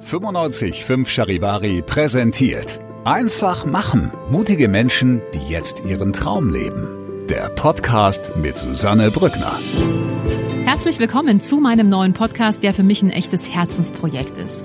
955 Charivari präsentiert. Einfach machen. Mutige Menschen, die jetzt ihren Traum leben. Der Podcast mit Susanne Brückner. Herzlich willkommen zu meinem neuen Podcast, der für mich ein echtes Herzensprojekt ist.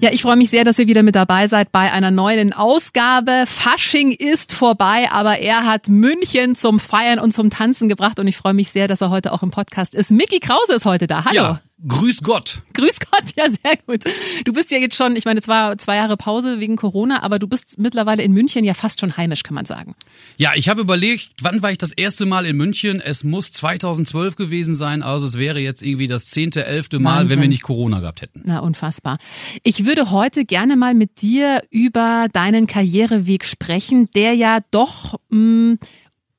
Ja, ich freue mich sehr, dass ihr wieder mit dabei seid bei einer neuen Ausgabe. Fasching ist vorbei, aber er hat München zum Feiern und zum Tanzen gebracht und ich freue mich sehr, dass er heute auch im Podcast ist. Mickey Krause ist heute da. Hallo. Ja, grüß Gott. Grüß Gott, ja, sehr gut. Du bist ja jetzt schon, ich meine, es war zwei Jahre Pause wegen Corona, aber du bist mittlerweile in München ja fast schon heimisch, kann man sagen. Ja, ich habe überlegt, wann war ich das erste Mal in München? Es muss 2012 gewesen sein, also es wäre jetzt irgendwie das zehnte, elfte Mal, Wahnsinn. wenn wir nicht Corona gehabt hätten. Na, unfassbar. Ich würde heute gerne mal mit dir über deinen Karriereweg sprechen, der ja doch, mh,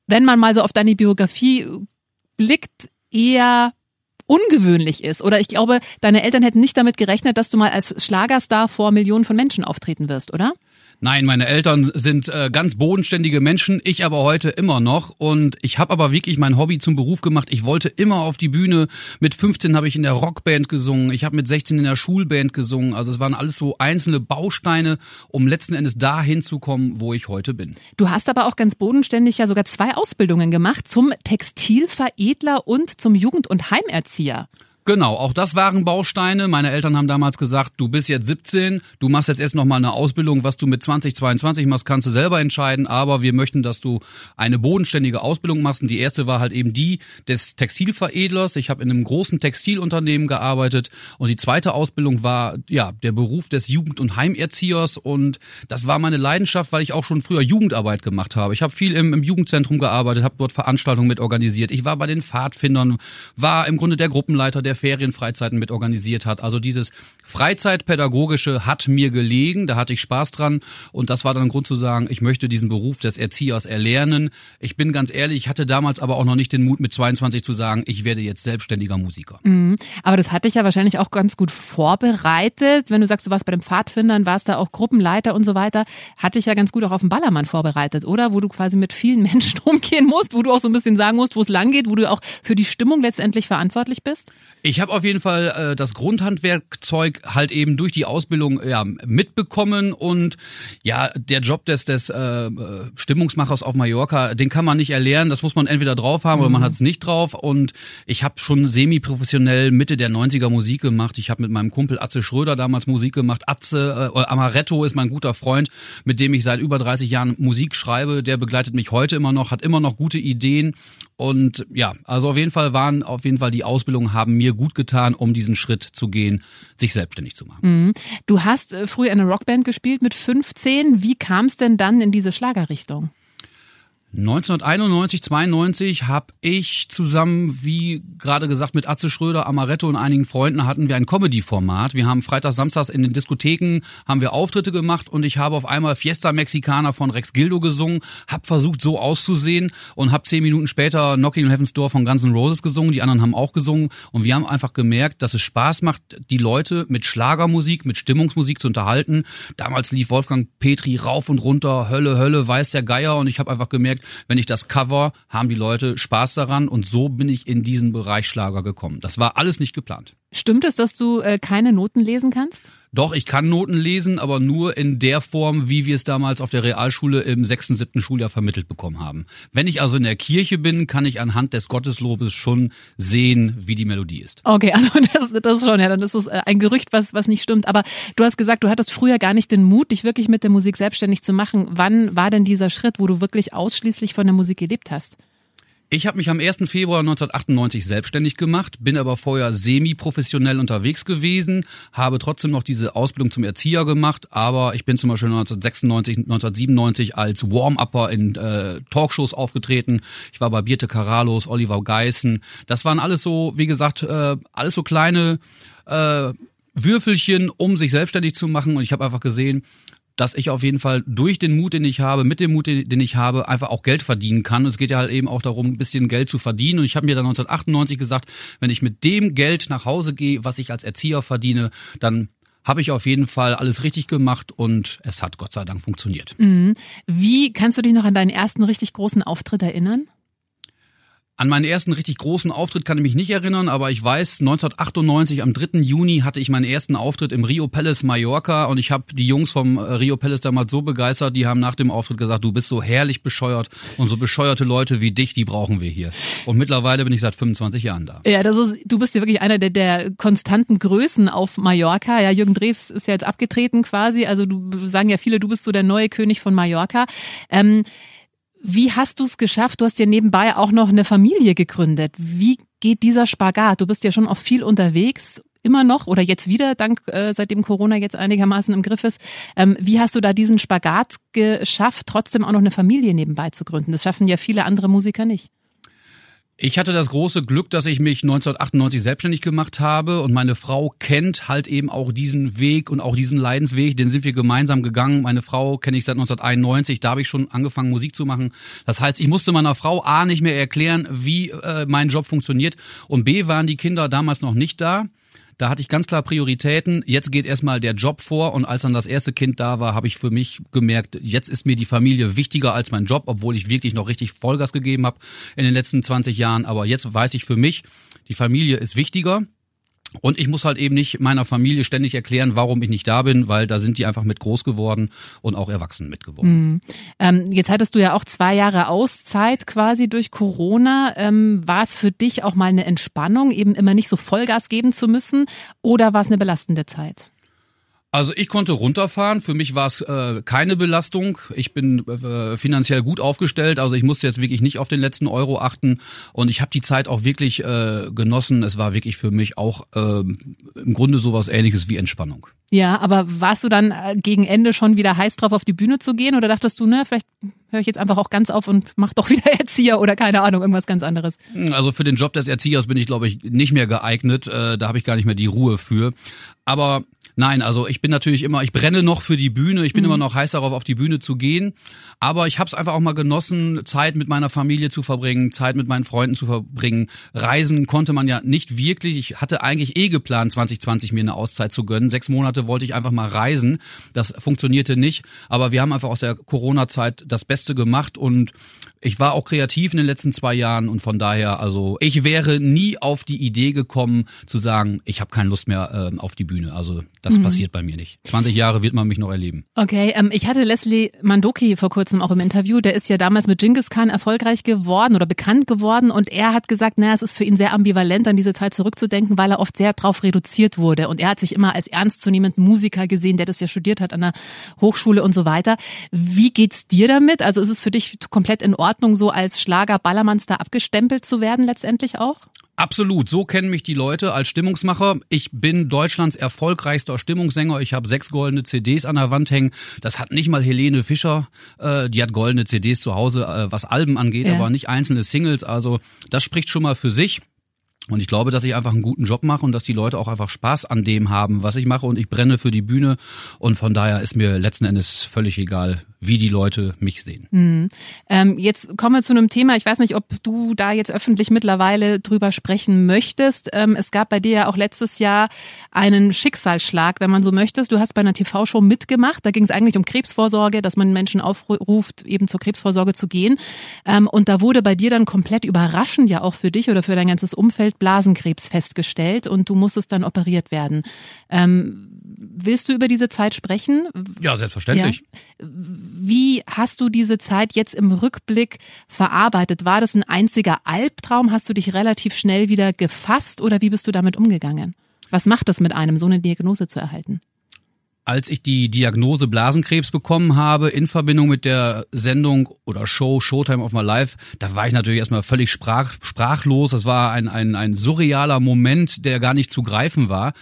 wenn man mal so auf deine Biografie blickt, eher ungewöhnlich ist. Oder ich glaube, deine Eltern hätten nicht damit gerechnet, dass du mal als Schlagerstar vor Millionen von Menschen auftreten wirst, oder? Nein, meine Eltern sind äh, ganz bodenständige Menschen, ich aber heute immer noch. Und ich habe aber wirklich mein Hobby zum Beruf gemacht. Ich wollte immer auf die Bühne. Mit 15 habe ich in der Rockband gesungen. Ich habe mit 16 in der Schulband gesungen. Also es waren alles so einzelne Bausteine, um letzten Endes dahin zu kommen, wo ich heute bin. Du hast aber auch ganz bodenständig ja sogar zwei Ausbildungen gemacht zum Textilveredler und zum Jugend- und Heimerzieher. Genau, auch das waren Bausteine. Meine Eltern haben damals gesagt, du bist jetzt 17, du machst jetzt erst nochmal eine Ausbildung, was du mit 20, 22 machst, kannst du selber entscheiden, aber wir möchten, dass du eine bodenständige Ausbildung machst. Und die erste war halt eben die des Textilveredlers. Ich habe in einem großen Textilunternehmen gearbeitet und die zweite Ausbildung war ja der Beruf des Jugend- und Heimerziehers und das war meine Leidenschaft, weil ich auch schon früher Jugendarbeit gemacht habe. Ich habe viel im, im Jugendzentrum gearbeitet, habe dort Veranstaltungen mit organisiert. Ich war bei den Pfadfindern, war im Grunde der Gruppenleiter der Ferienfreizeiten mit organisiert hat. Also dieses Freizeitpädagogische hat mir gelegen, da hatte ich Spaß dran und das war dann Grund zu sagen, ich möchte diesen Beruf des Erziehers erlernen. Ich bin ganz ehrlich, ich hatte damals aber auch noch nicht den Mut mit 22 zu sagen, ich werde jetzt selbstständiger Musiker. Mhm. Aber das hat dich ja wahrscheinlich auch ganz gut vorbereitet. Wenn du sagst, du warst bei den Pfadfindern, warst da auch Gruppenleiter und so weiter, hat dich ja ganz gut auch auf den Ballermann vorbereitet, oder? Wo du quasi mit vielen Menschen umgehen musst, wo du auch so ein bisschen sagen musst, wo es lang geht, wo du auch für die Stimmung letztendlich verantwortlich bist? Ich habe auf jeden Fall äh, das Grundhandwerkzeug halt eben durch die Ausbildung ja, mitbekommen und ja, der Job des, des äh, Stimmungsmachers auf Mallorca, den kann man nicht erlernen, das muss man entweder drauf haben mhm. oder man hat es nicht drauf und ich habe schon semi-professionell Mitte der 90er Musik gemacht. Ich habe mit meinem Kumpel Atze Schröder damals Musik gemacht. Atze, äh, Amaretto ist mein guter Freund, mit dem ich seit über 30 Jahren Musik schreibe. Der begleitet mich heute immer noch, hat immer noch gute Ideen und ja, also auf jeden Fall waren auf jeden Fall die Ausbildungen haben mir gut getan, um diesen Schritt zu gehen, sich selbstständig zu machen. Mhm. Du hast äh, früher in einer Rockband gespielt mit 15. Wie kam es denn dann in diese Schlagerrichtung? 1991, 92 habe ich zusammen, wie gerade gesagt, mit Atze Schröder, Amaretto und einigen Freunden hatten wir ein Comedy-Format. Wir haben freitags, samstags in den Diskotheken haben wir Auftritte gemacht und ich habe auf einmal Fiesta Mexicana von Rex Gildo gesungen, habe versucht so auszusehen und habe zehn Minuten später Knocking on Heaven's Door von Guns N' Roses gesungen. Die anderen haben auch gesungen und wir haben einfach gemerkt, dass es Spaß macht, die Leute mit Schlagermusik, mit Stimmungsmusik zu unterhalten. Damals lief Wolfgang Petri rauf und runter, Hölle, Hölle, weiß der Geier und ich habe einfach gemerkt, wenn ich das cover, haben die Leute Spaß daran und so bin ich in diesen Bereich Schlager gekommen. Das war alles nicht geplant. Stimmt es, dass du äh, keine Noten lesen kannst? Doch, ich kann Noten lesen, aber nur in der Form, wie wir es damals auf der Realschule im sechsten, siebten Schuljahr vermittelt bekommen haben. Wenn ich also in der Kirche bin, kann ich anhand des Gotteslobes schon sehen, wie die Melodie ist. Okay, also das, das schon, ja, dann ist es äh, ein Gerücht, was, was nicht stimmt. Aber du hast gesagt, du hattest früher gar nicht den Mut, dich wirklich mit der Musik selbstständig zu machen. Wann war denn dieser Schritt, wo du wirklich ausschließlich von der Musik gelebt hast? Ich habe mich am 1. Februar 1998 selbstständig gemacht, bin aber vorher semi-professionell unterwegs gewesen, habe trotzdem noch diese Ausbildung zum Erzieher gemacht, aber ich bin zum Beispiel 1996, 1997 als Warm-Upper in äh, Talkshows aufgetreten. Ich war bei Birte Karalos, Oliver Geissen. Das waren alles so, wie gesagt, äh, alles so kleine äh, Würfelchen, um sich selbstständig zu machen. Und ich habe einfach gesehen, dass ich auf jeden Fall durch den Mut, den ich habe, mit dem Mut, den ich habe, einfach auch Geld verdienen kann. es geht ja halt eben auch darum, ein bisschen Geld zu verdienen. Und ich habe mir dann 1998 gesagt, wenn ich mit dem Geld nach Hause gehe, was ich als Erzieher verdiene, dann habe ich auf jeden Fall alles richtig gemacht und es hat Gott sei Dank funktioniert. Mhm. Wie kannst du dich noch an deinen ersten richtig großen Auftritt erinnern? An meinen ersten richtig großen Auftritt kann ich mich nicht erinnern, aber ich weiß, 1998 am 3. Juni hatte ich meinen ersten Auftritt im Rio Palace Mallorca und ich habe die Jungs vom äh, Rio Palace damals so begeistert, die haben nach dem Auftritt gesagt, du bist so herrlich bescheuert und so bescheuerte Leute wie dich, die brauchen wir hier. Und mittlerweile bin ich seit 25 Jahren da. Ja, das ist, du bist ja wirklich einer der, der konstanten Größen auf Mallorca. Ja, Jürgen Drews ist ja jetzt abgetreten quasi, also du sagen ja viele, du bist so der neue König von Mallorca. Ähm, wie hast du es geschafft? Du hast ja nebenbei auch noch eine Familie gegründet. Wie geht dieser Spagat? Du bist ja schon auch viel unterwegs, immer noch oder jetzt wieder, dank äh, seitdem Corona jetzt einigermaßen im Griff ist. Ähm, wie hast du da diesen Spagat geschafft, trotzdem auch noch eine Familie nebenbei zu gründen? Das schaffen ja viele andere Musiker nicht. Ich hatte das große Glück, dass ich mich 1998 selbstständig gemacht habe und meine Frau kennt halt eben auch diesen Weg und auch diesen Leidensweg, den sind wir gemeinsam gegangen. Meine Frau kenne ich seit 1991, da habe ich schon angefangen Musik zu machen. Das heißt, ich musste meiner Frau A nicht mehr erklären, wie äh, mein Job funktioniert und B waren die Kinder damals noch nicht da. Da hatte ich ganz klar Prioritäten. Jetzt geht erstmal der Job vor und als dann das erste Kind da war, habe ich für mich gemerkt, jetzt ist mir die Familie wichtiger als mein Job, obwohl ich wirklich noch richtig Vollgas gegeben habe in den letzten 20 Jahren. Aber jetzt weiß ich für mich, die Familie ist wichtiger. Und ich muss halt eben nicht meiner Familie ständig erklären, warum ich nicht da bin, weil da sind die einfach mit groß geworden und auch erwachsen mit geworden. Mhm. Ähm, jetzt hattest du ja auch zwei Jahre Auszeit quasi durch Corona. Ähm, war es für dich auch mal eine Entspannung, eben immer nicht so Vollgas geben zu müssen oder war es eine belastende Zeit? Also ich konnte runterfahren. Für mich war es äh, keine Belastung. Ich bin äh, finanziell gut aufgestellt. Also ich musste jetzt wirklich nicht auf den letzten Euro achten. Und ich habe die Zeit auch wirklich äh, genossen. Es war wirklich für mich auch äh, im Grunde sowas ähnliches wie Entspannung. Ja, aber warst du dann äh, gegen Ende schon wieder heiß drauf, auf die Bühne zu gehen? Oder dachtest du, ne, vielleicht höre ich jetzt einfach auch ganz auf und mach doch wieder Erzieher oder keine Ahnung, irgendwas ganz anderes? Also für den Job des Erziehers bin ich, glaube ich, nicht mehr geeignet. Äh, da habe ich gar nicht mehr die Ruhe für. Aber Nein, also ich bin natürlich immer, ich brenne noch für die Bühne, ich bin mhm. immer noch heiß darauf, auf die Bühne zu gehen. Aber ich habe es einfach auch mal genossen, Zeit mit meiner Familie zu verbringen, Zeit mit meinen Freunden zu verbringen. Reisen konnte man ja nicht wirklich. Ich hatte eigentlich eh geplant, 2020 mir eine Auszeit zu gönnen. Sechs Monate wollte ich einfach mal reisen. Das funktionierte nicht. Aber wir haben einfach aus der Corona-Zeit das Beste gemacht und ich war auch kreativ in den letzten zwei Jahren und von daher, also ich wäre nie auf die Idee gekommen zu sagen, ich habe keine Lust mehr äh, auf die Bühne. Also das mhm. passiert bei mir nicht. 20 Jahre wird man mich noch erleben. Okay, ähm, ich hatte Leslie Mandoki vor kurzem auch im Interview. Der ist ja damals mit Genghis Khan erfolgreich geworden oder bekannt geworden und er hat gesagt, naja, es ist für ihn sehr ambivalent, an diese Zeit zurückzudenken, weil er oft sehr drauf reduziert wurde und er hat sich immer als ernstzunehmenden Musiker gesehen, der das ja studiert hat an der Hochschule und so weiter. Wie geht's dir damit? Also ist es für dich komplett in Ordnung? So als Schlager-Ballermannstar abgestempelt zu werden letztendlich auch? Absolut, so kennen mich die Leute als Stimmungsmacher. Ich bin Deutschlands erfolgreichster Stimmungssänger. Ich habe sechs goldene CDs an der Wand hängen. Das hat nicht mal Helene Fischer. Äh, die hat goldene CDs zu Hause, äh, was Alben angeht, ja. aber nicht einzelne Singles. Also das spricht schon mal für sich. Und ich glaube, dass ich einfach einen guten Job mache und dass die Leute auch einfach Spaß an dem haben, was ich mache. Und ich brenne für die Bühne. Und von daher ist mir letzten Endes völlig egal, wie die Leute mich sehen. Mhm. Ähm, jetzt kommen wir zu einem Thema. Ich weiß nicht, ob du da jetzt öffentlich mittlerweile drüber sprechen möchtest. Ähm, es gab bei dir ja auch letztes Jahr einen Schicksalsschlag, wenn man so möchte. Du hast bei einer TV-Show mitgemacht. Da ging es eigentlich um Krebsvorsorge, dass man Menschen aufruft, eben zur Krebsvorsorge zu gehen. Ähm, und da wurde bei dir dann komplett überraschend ja auch für dich oder für dein ganzes Umfeld Blasenkrebs festgestellt und du musstest dann operiert werden. Ähm, willst du über diese Zeit sprechen? Ja, selbstverständlich. Ja. Wie hast du diese Zeit jetzt im Rückblick verarbeitet? War das ein einziger Albtraum? Hast du dich relativ schnell wieder gefasst oder wie bist du damit umgegangen? Was macht das mit einem, so eine Diagnose zu erhalten? Als ich die Diagnose Blasenkrebs bekommen habe in Verbindung mit der Sendung oder Show Showtime of My Life, da war ich natürlich erstmal völlig sprach, sprachlos. Das war ein, ein, ein surrealer Moment, der gar nicht zu greifen war.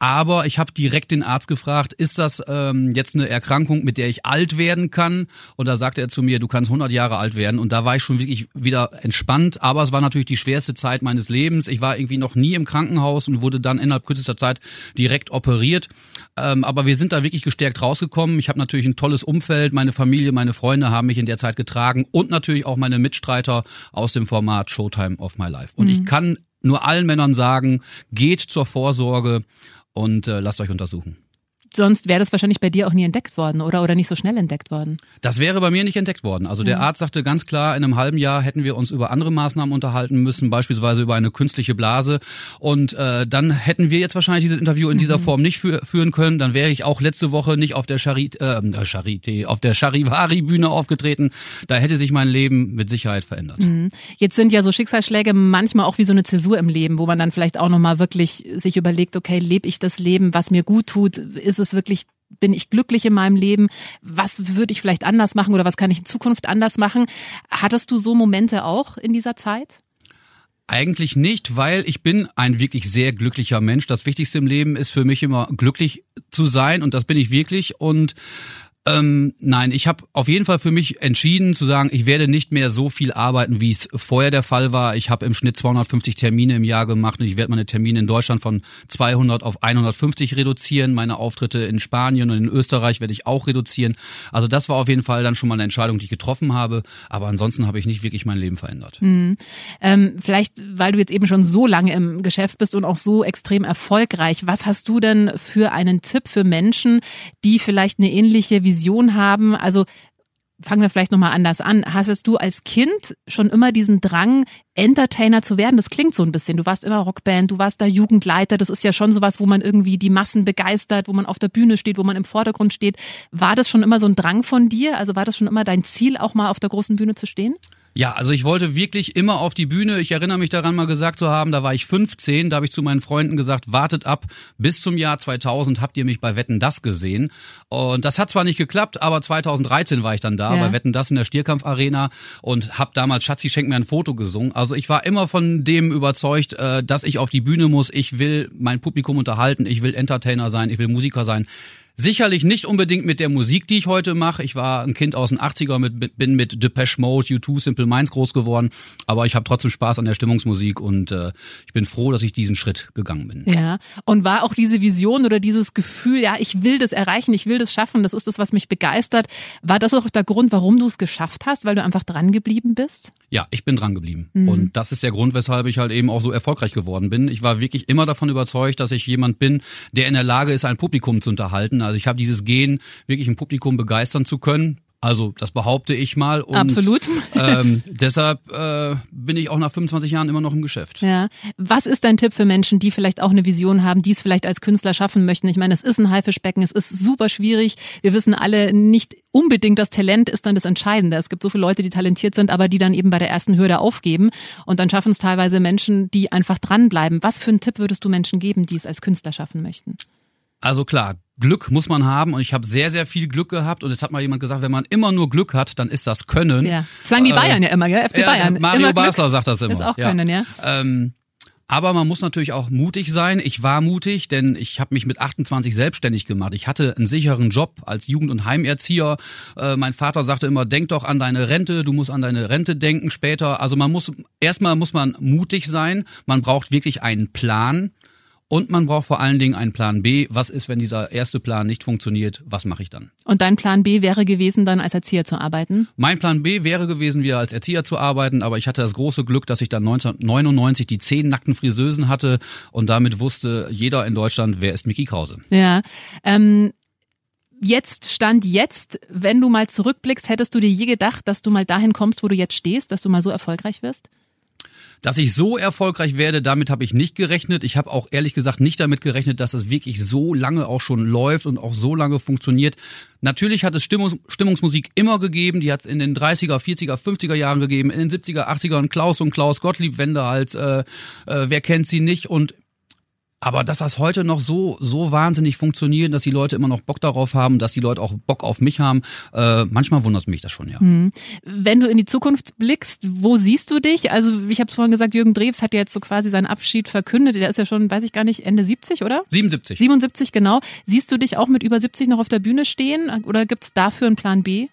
Aber ich habe direkt den Arzt gefragt, ist das ähm, jetzt eine Erkrankung, mit der ich alt werden kann? Und da sagte er zu mir, du kannst 100 Jahre alt werden. Und da war ich schon wirklich wieder entspannt. Aber es war natürlich die schwerste Zeit meines Lebens. Ich war irgendwie noch nie im Krankenhaus und wurde dann innerhalb kürzester Zeit direkt operiert. Ähm, aber wir sind da wirklich gestärkt rausgekommen. Ich habe natürlich ein tolles Umfeld. Meine Familie, meine Freunde haben mich in der Zeit getragen und natürlich auch meine Mitstreiter aus dem Format Showtime of My Life. Und mhm. ich kann nur allen Männern sagen, geht zur Vorsorge und äh, lasst euch untersuchen. Sonst wäre das wahrscheinlich bei dir auch nie entdeckt worden, oder? Oder nicht so schnell entdeckt worden? Das wäre bei mir nicht entdeckt worden. Also der Arzt sagte ganz klar, in einem halben Jahr hätten wir uns über andere Maßnahmen unterhalten müssen, beispielsweise über eine künstliche Blase. Und äh, dann hätten wir jetzt wahrscheinlich dieses Interview in dieser mhm. Form nicht für, führen können. Dann wäre ich auch letzte Woche nicht auf der Charit, äh, Charité, auf der Charivari-Bühne aufgetreten. Da hätte sich mein Leben mit Sicherheit verändert. Mhm. Jetzt sind ja so Schicksalsschläge manchmal auch wie so eine Zäsur im Leben, wo man dann vielleicht auch nochmal wirklich sich überlegt, okay, lebe ich das Leben, was mir gut tut? Ist ist es wirklich bin ich glücklich in meinem Leben? Was würde ich vielleicht anders machen oder was kann ich in Zukunft anders machen? Hattest du so Momente auch in dieser Zeit? Eigentlich nicht, weil ich bin ein wirklich sehr glücklicher Mensch. Das Wichtigste im Leben ist für mich immer glücklich zu sein und das bin ich wirklich und ähm, nein, ich habe auf jeden Fall für mich entschieden zu sagen, ich werde nicht mehr so viel arbeiten, wie es vorher der Fall war. Ich habe im Schnitt 250 Termine im Jahr gemacht und ich werde meine Termine in Deutschland von 200 auf 150 reduzieren. Meine Auftritte in Spanien und in Österreich werde ich auch reduzieren. Also das war auf jeden Fall dann schon mal eine Entscheidung, die ich getroffen habe. Aber ansonsten habe ich nicht wirklich mein Leben verändert. Mhm. Ähm, vielleicht, weil du jetzt eben schon so lange im Geschäft bist und auch so extrem erfolgreich, was hast du denn für einen Tipp für Menschen, die vielleicht eine ähnliche Vision haben? Also fangen wir vielleicht nochmal anders an. Hattest du als Kind schon immer diesen Drang, Entertainer zu werden? Das klingt so ein bisschen. Du warst einer Rockband, du warst da Jugendleiter. Das ist ja schon sowas, wo man irgendwie die Massen begeistert, wo man auf der Bühne steht, wo man im Vordergrund steht. War das schon immer so ein Drang von dir? Also war das schon immer dein Ziel, auch mal auf der großen Bühne zu stehen? Ja, also ich wollte wirklich immer auf die Bühne. Ich erinnere mich daran mal gesagt zu haben, da war ich 15, da habe ich zu meinen Freunden gesagt, wartet ab, bis zum Jahr 2000 habt ihr mich bei Wetten das gesehen. Und das hat zwar nicht geklappt, aber 2013 war ich dann da ja. bei Wetten das in der Stierkampf Arena und habe damals Schatzi schenk mir ein Foto gesungen. Also ich war immer von dem überzeugt, äh, dass ich auf die Bühne muss. Ich will mein Publikum unterhalten, ich will Entertainer sein, ich will Musiker sein. Sicherlich nicht unbedingt mit der Musik, die ich heute mache. Ich war ein Kind aus den 80er, mit, bin mit Depeche Mode, U2, Simple Minds groß geworden. Aber ich habe trotzdem Spaß an der Stimmungsmusik und äh, ich bin froh, dass ich diesen Schritt gegangen bin. Ja, und war auch diese Vision oder dieses Gefühl, ja, ich will das erreichen, ich will das schaffen, das ist das, was mich begeistert. War das auch der Grund, warum du es geschafft hast, weil du einfach dran geblieben bist? Ja, ich bin dran geblieben. Mhm. Und das ist der Grund, weshalb ich halt eben auch so erfolgreich geworden bin. Ich war wirklich immer davon überzeugt, dass ich jemand bin, der in der Lage ist, ein Publikum zu unterhalten. Also ich habe dieses Gen, wirklich ein Publikum begeistern zu können. Also das behaupte ich mal. Und, Absolut. Ähm, deshalb äh, bin ich auch nach 25 Jahren immer noch im Geschäft. Ja. Was ist dein Tipp für Menschen, die vielleicht auch eine Vision haben, die es vielleicht als Künstler schaffen möchten? Ich meine, es ist ein Haifischbecken, es ist super schwierig. Wir wissen alle nicht unbedingt, das Talent ist dann das Entscheidende. Es gibt so viele Leute, die talentiert sind, aber die dann eben bei der ersten Hürde aufgeben. Und dann schaffen es teilweise Menschen, die einfach dranbleiben. Was für einen Tipp würdest du Menschen geben, die es als Künstler schaffen möchten? Also klar, Glück muss man haben und ich habe sehr, sehr viel Glück gehabt und es hat mal jemand gesagt, wenn man immer nur Glück hat, dann ist das Können. Ja. Das sagen die äh, Bayern ja immer, gell? FC ja, Bayern. Mario immer Basler Glück sagt das immer. Ist auch Können, ja. ja. Ähm, aber man muss natürlich auch mutig sein. Ich war mutig, denn ich habe mich mit 28 selbstständig gemacht. Ich hatte einen sicheren Job als Jugend- und Heimerzieher. Äh, mein Vater sagte immer, denk doch an deine Rente, du musst an deine Rente denken später. Also man muss, erstmal muss man mutig sein. Man braucht wirklich einen Plan. Und man braucht vor allen Dingen einen Plan B. Was ist, wenn dieser erste Plan nicht funktioniert? Was mache ich dann? Und dein Plan B wäre gewesen, dann als Erzieher zu arbeiten? Mein Plan B wäre gewesen, wieder als Erzieher zu arbeiten, aber ich hatte das große Glück, dass ich dann 1999 die zehn nackten Friseusen hatte und damit wusste jeder in Deutschland, wer ist Mickey Krause. Ja. Ähm Jetzt stand jetzt, wenn du mal zurückblickst, hättest du dir je gedacht, dass du mal dahin kommst, wo du jetzt stehst, dass du mal so erfolgreich wirst? Dass ich so erfolgreich werde, damit habe ich nicht gerechnet. Ich habe auch ehrlich gesagt nicht damit gerechnet, dass es wirklich so lange auch schon läuft und auch so lange funktioniert. Natürlich hat es Stimmungs Stimmungsmusik immer gegeben, die hat es in den 30er, 40er, 50er Jahren gegeben, in den 70er, 80ern Klaus und Klaus Gottlieb Wende halt, äh, äh, wer kennt sie nicht und aber dass das heute noch so so wahnsinnig funktioniert, dass die Leute immer noch Bock darauf haben, dass die Leute auch Bock auf mich haben, äh, manchmal wundert mich das schon, ja. Mhm. Wenn du in die Zukunft blickst, wo siehst du dich? Also ich habe vorhin gesagt, Jürgen Drews hat ja jetzt so quasi seinen Abschied verkündet. Der ist ja schon, weiß ich gar nicht, Ende 70, oder? 77. 77, genau. Siehst du dich auch mit über 70 noch auf der Bühne stehen? Oder gibt's dafür einen Plan B?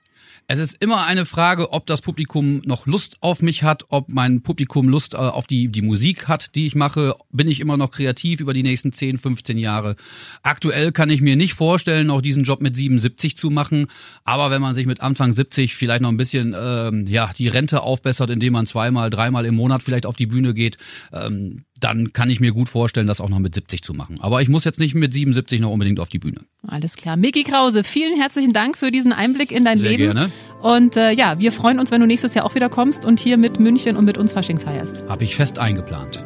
Es ist immer eine Frage, ob das Publikum noch Lust auf mich hat, ob mein Publikum Lust äh, auf die, die Musik hat, die ich mache. Bin ich immer noch kreativ über die nächsten 10, 15 Jahre? Aktuell kann ich mir nicht vorstellen, auch diesen Job mit 77 zu machen. Aber wenn man sich mit Anfang 70 vielleicht noch ein bisschen ähm, ja die Rente aufbessert, indem man zweimal, dreimal im Monat vielleicht auf die Bühne geht, ähm, dann kann ich mir gut vorstellen, das auch noch mit 70 zu machen. Aber ich muss jetzt nicht mit 77 noch unbedingt auf die Bühne. Alles klar. Micky Krause, vielen herzlichen Dank für diesen Einblick in dein Sehr Leben. gerne. Und äh, ja, wir freuen uns, wenn du nächstes Jahr auch wieder kommst und hier mit München und mit uns Fasching feierst. Habe ich fest eingeplant.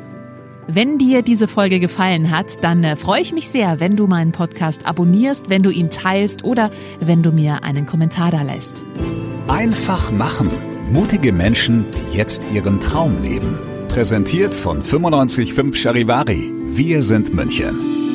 Wenn dir diese Folge gefallen hat, dann äh, freue ich mich sehr, wenn du meinen Podcast abonnierst, wenn du ihn teilst oder wenn du mir einen Kommentar da lässt. Einfach machen. Mutige Menschen, die jetzt ihren Traum leben. Präsentiert von 955 Charivari. Wir sind München.